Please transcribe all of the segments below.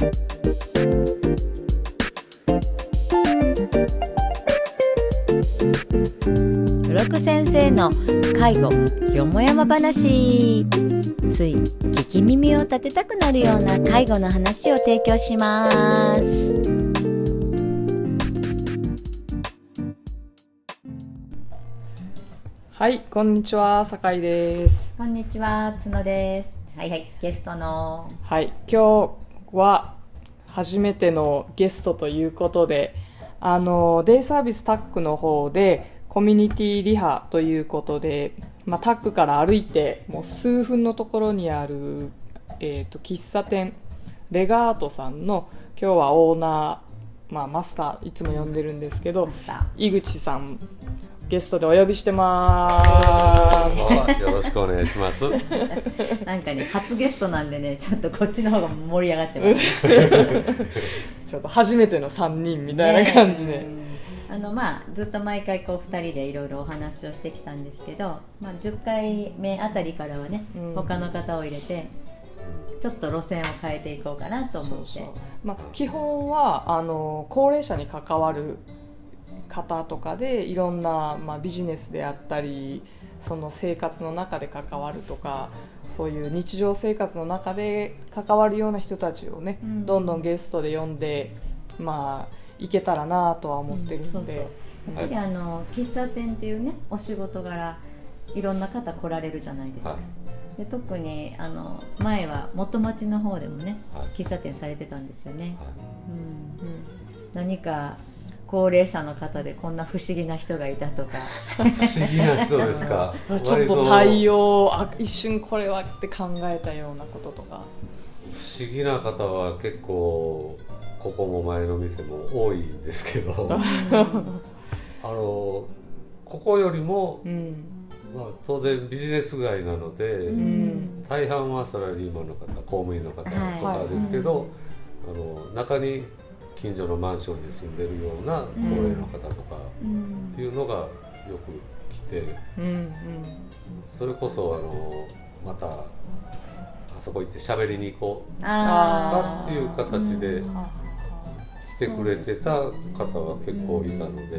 ブロク先生の介護よもやま話。つい聞き耳を立てたくなるような介護の話を提供します。はい、こんにちは、酒井です。こんにちは。角です。はいはい。ゲストの。はい、今日は初めてのゲストということで、あのデイサービスタックの方でコミュニティリハということで、まあ、タックから歩いてもう数分のところにある、えー、と喫茶店レガートさんの今日はオーナー、まあ、マスターいつも呼んでるんですけど井口さんゲストでお呼びしてます。あよろしくお願いします。ー なんかね初ゲストなんでねちょっとこっちの方が盛り上がってます。ちょっと初めての3人みたいな感じで、ねあのまあずっと毎回こう2人でいろいろお話をしてきたんですけど、まあ、10回目あたりからはね、うん。他の方を入れてちょっと路線を変えていこうかなと思って。そうそう。まあ、基本はあの高齢者に関わる方とかでいろんな、まあ、ビジネスであったりその生活の中で関わるとかそういう日常生活の中で関わるような人たちをね、うん。どんどんゲストで呼んでまあいけたらなとは思ってるんで、やっぱりあの喫茶店っていうねお仕事柄いろんな方来られるじゃないですか、はで特にあの前は元町の方でもねはい。喫茶店されてたんですよね、はうん。うん。何か高齢者の方でこんな不思議な人がいたとか。い不思議な人ですか。ちょっと対応あ一瞬これはって考えたようなこととか。不思議な方は結構ここも前の店も多いんですけど、あのここよりもうん。まあ当然ビジネス街なので、うん。大半はサラリーマンの方、公務員の方とかですけど、あの中に近所のマンションに住んでるような高齢の方とかうん。っていうのがよく来て。うんうん。それこそあのまたあそこ行って喋りに行こう。あー。っていう形でうん。来てくれてた方は結構いたので、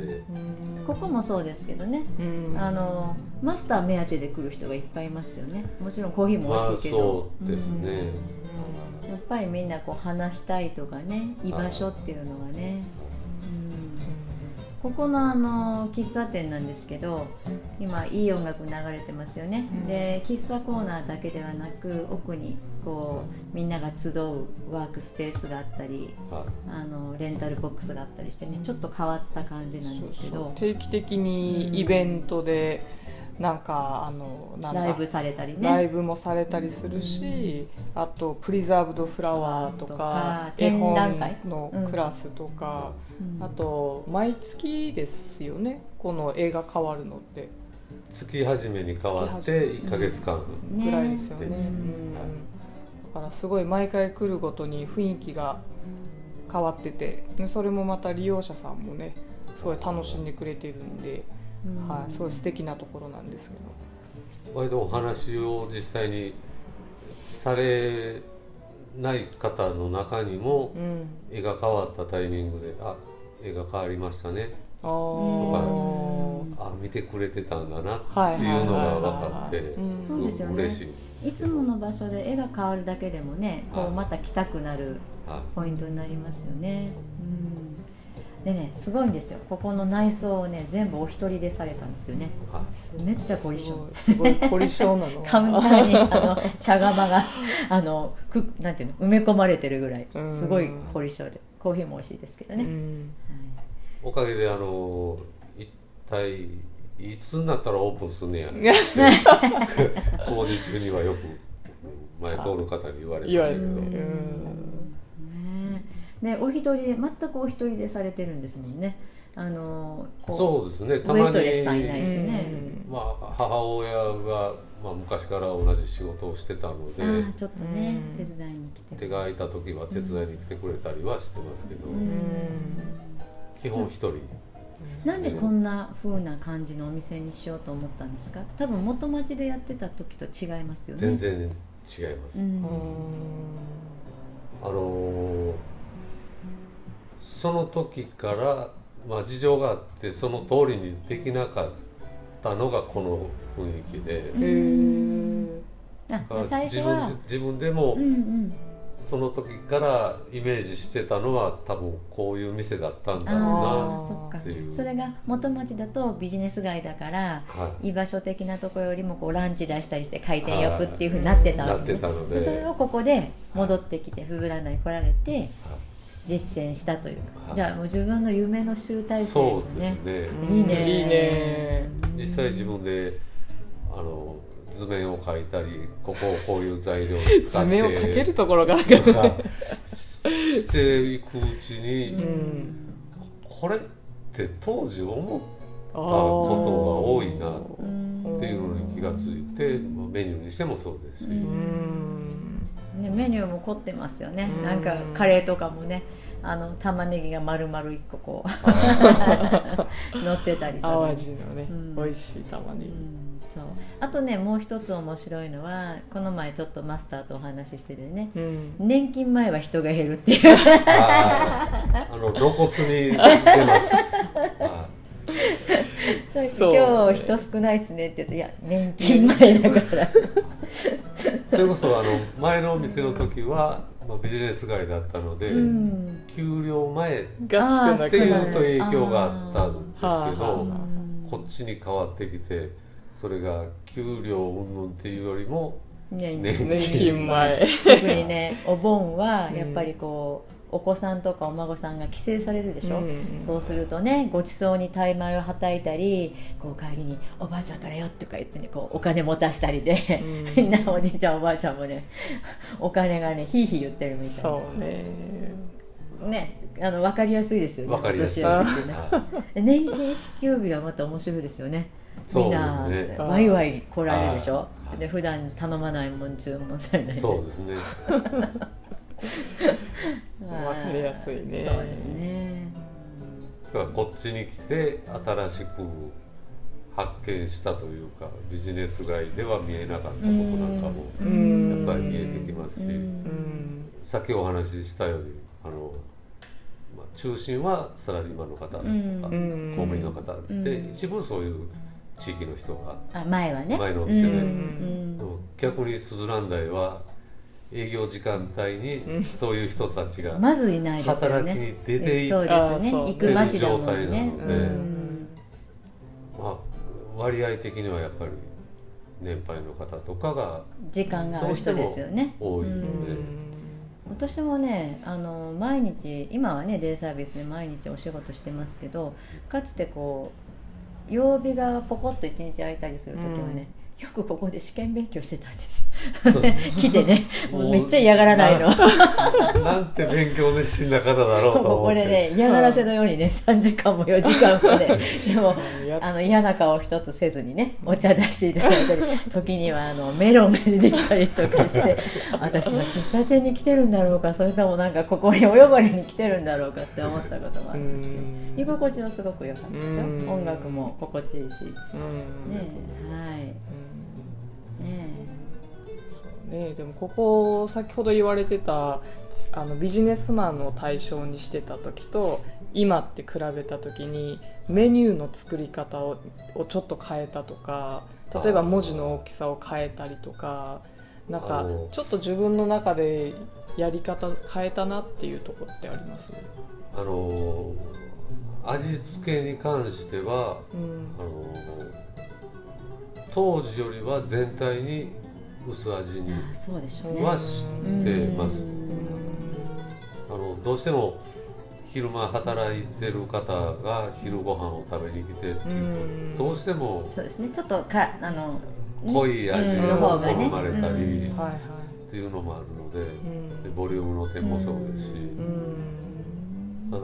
うん。ここもそうですけどね。うん。あのマスター目当てで来る人がいっぱいいますよね。もちろんコーヒーも美まあ味しいけど、そうですね、やっぱりみんなこう話したいとかね居場所っていうのがね、うん。ここのあの喫茶店なんですけど今いい音楽流れてますよね、うん。で喫茶コーナーだけではなく奥にこうみんなが集うワークスペースがあったりはい。あのレンタルボックスがあったりしてねちょっと変わった感じなんですけど。定期的にイベントでなんかあのなんだ。ライブされたりね。ライブもされたりするし、あとプリザーブドフラワーととかか絵本のクラスとか、うん。あと毎月ですよねこの映画変わるのって。月始めに変わって1ヶ月間、ね。ぐらいですよね、ねうん。だからすごい毎回来るごとに雰囲気が変わっててでそれもまた利用者さんもねすごい楽しんでくれてるんで、うんはい、すごい素敵なところなんですけど。割とお話を実際にされない方の中にもうん、絵が変わったタイミングで「あ絵が変わりましたね。あー。うんあ見てくれてたんだな」はいっていうのが分かってうん。そうですよね。嬉しい。いつもの場所で絵が変わるだけでもねこはい。うまた来たくなるはポイントになりますよね。うん、でねすごいんですよ。ここの内装をね全部お一人でされたんですよね。いはいめっちゃ凝り性。すごい。すごい凝り性なの。カウンターにあの茶釜が あのくなんていうの埋め込まれてるぐらいうんすごい凝り性でコーヒーも美味しいですけどね。うん。おかげであの一体いつになったらオープンすんねやね。工事中にはよく前通る方に言われるんですけどでお一人で全くお一人でされてるんですもんね。あのこそうですね。たウェまイトレスさんいないに、しね。まあ、母親が、まあ、昔から同じ仕事をしてたのでちょっとね、うん。手伝いに来て手が空いた時は手伝いに来てくれたりはしてますけど、うん。基本一人。なんでこんな風な感じのお店にしようと思ったんですか？多分元町でやってた時と違いますよね。全然違います、あのその時から、まあ、事情があってその通りにできなかったのがこの雰囲気で、うへん。えあだから最初は。自分で自分でもうんうん。その時からイメージしてたのは多分こういう店だったんだろうあなあそっていう。それが元町だとビジネス街だからはい。居場所的なところよりもこうランチ出したりして回転よくっていうふうになってたなっわけ、ね。てたので。でそれをここで戻ってきてすずらんだに来られて実践したという、はい。じゃあもう自分の夢の集大成そうですね。いいね。いいね。実際自分であの図面を描いたりここをこういう材料を使って。図面をかけるところからとか。していくうちに、うんこれって当時思っあことが多いなうんっていうのに気がついて、まあメニューにしてもそうですし、ううんんね、メニューも凝ってますよね、うん。なんかカレーとかもねあの玉ねぎが丸々1個こう 乗ってたりとか淡路のね、うん。美味しい玉ねぎ、うんそう。あとねもう一つ面白いのはこの前ちょっとマスターとお話ししててね。うん。年金前は人が減るっていう。あの露骨に出ます。はそう。今日人少ないっすねって言って「いや年金前だから」い それこそあの前のお店の時は、まあ、ビジネス街だったので、うん。給料前っが少なくていうと影響があったんですけど、こっちに変わってきてそれが給料云々っていうよりも年金前。特にねお盆はやっぱりこう、お子さんとかお孫さんが帰省されるでしょ、うんそうするとねごちそうにタイ米をはたいたりこう帰りに「おばあちゃんからよ」とか言ってねこうお金持たしたりで、うん。みんなおじいちゃんおばあちゃんもねお金がねひいひい言ってるみたいな。そうね。ねあの分かりやすいですよねわかりやすい。ね。年金支給日はまた面白いですよね。みんなねワイワイ来られるでしょ？はい。で普段頼まないもん注文されないいそうですね わかりやすいね。そうですね。だからこっちに来て新しく発見したというかビジネス街では見えなかったことなんかもうやんっぱり見えてきますし、さっきお話ししたようにあの、まあ、中心はサラリーマンの方とか、公務員の方で、うん。一部そういう地域の人が、あ前はね。前のお店で。うん。でも逆にスズランダイは営業時間帯にそういう人たちがまずいないですよね。働きに出ていく街だもんね。出る状態なので。うん。まあ、割合的にはやっぱり年配の方とかが時間がある人ですよね。多いので、うん。私もねあの毎日今はねデイサービスで毎日お仕事してますけどかつてこう曜日がポコッと一日空いたりする時はね、よくここで試験勉強してたんです 来てね。もうめっちゃ嫌がらないの。なんて勉強熱心な方だろうとこ思って。こでね嫌がらせのようにね3時間も4時間もねでもやあの嫌な顔一つせずにねお茶出していただいたり時にはあのメロンが出てきたりとかして私は喫茶店に来てるんだろうかそれともなんかここにお呼ばれに来てるんだろうかって思ったこともあるんですけどうん。居心地はすごく良かったですよ。うん。音楽も心地いいし。ねうん。はい。ねね、でもここ先ほど言われてたあのビジネスマンを対象にしてた時と今って比べた時にメニューの作り方ををちょっと変えたとか例えば文字の大きさを変えたりとかなんかちょっと自分の中でやり方変えたなっていうところってあります、あの味付けに関してはうん。あの当時よりは全体に薄味にあそうでしょうね。はしてます。あのどうしても昼間働いてる方が昼ご飯を食べに来てっていうとどうしてもそうですね。ちょっとかあの濃い味うんをの方がね。好まれたりうん。はいはい。っていうのもあるのでうん。でボリュームの点もそうですしうん。ただ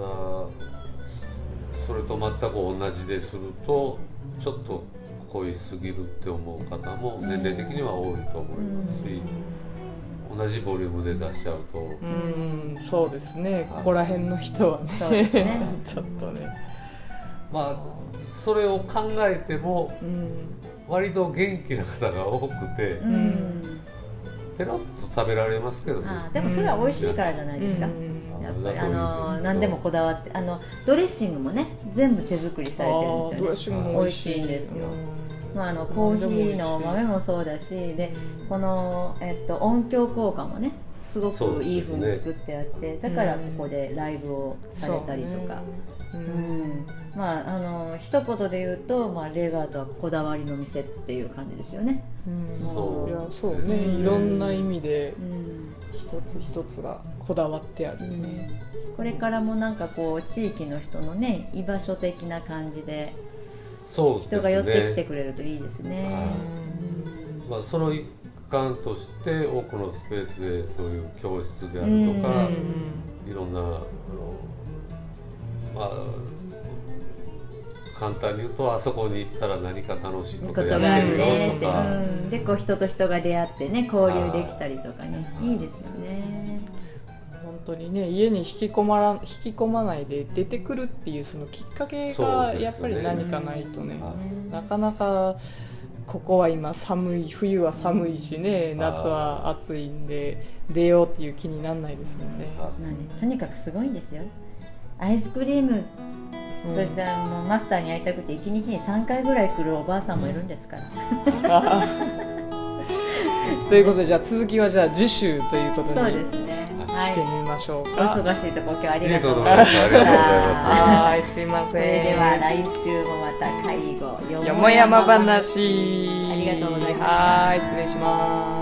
それと全く同じでするとちょっと濃いすぎるって思う方も年齢的には多いと思いますし同じボリュームで出しちゃうとうんそうですね。ここら辺の人はね。そうですね。ちょっとね。まあそれを考えてもうん。割と元気な方が多くてうんペロッと食べられますけどね。でもそれは美味しいからじゃないですか、うん。やっぱりあの何でもこだわってあのドレッシングもね全部手作りされてるんあードレッですよねシングも美味しい。んですよ。まあ、あのコーヒーの豆もそうだしでこの、えっと、音響効果もねすごくいい風に作ってあって、だからここでライブをされたりとか、ううん。んまああの一言で言うと、まあ、レガートはこだわりの店っていう感じですよね、うん。そう。いやそうね。うん。いろんな意味でうん、一つ一つがこだわってあるね。これからもなんかこう地域の人のね居場所的な感じで人が寄ってきてくれるといいですね。はい。まあ、その一環として多くのスペースでそういう教室であるとか、いろんなあのまあ簡単に言うとあそこに行ったら何か楽しいここととがあるやってるよとか、うん、でこう人と人が出会ってね交流できたりとかね。はいいいですよね。本当にね家に引き込まら引き込まないで出てくるっていうそのきっかけがやっぱり何かないとね。はい。なかなかここは今寒い冬は寒いしね夏は暑いんで出ようっていう気にならないですもんね。はまあねとにかくすごいんですよ。アイスクリーム、うん。そしてあのマスターに会いたくて1日に3回ぐらい来るおばあさんもいるんですから、ということでじゃあ続きはじゃあ次週ということにそうですねしてはいみましょうおか。忙しいとこ今日はありがとうございますはいすいません。それでは来週もまた介護よもやま話。ありがとうございましたはい失礼します。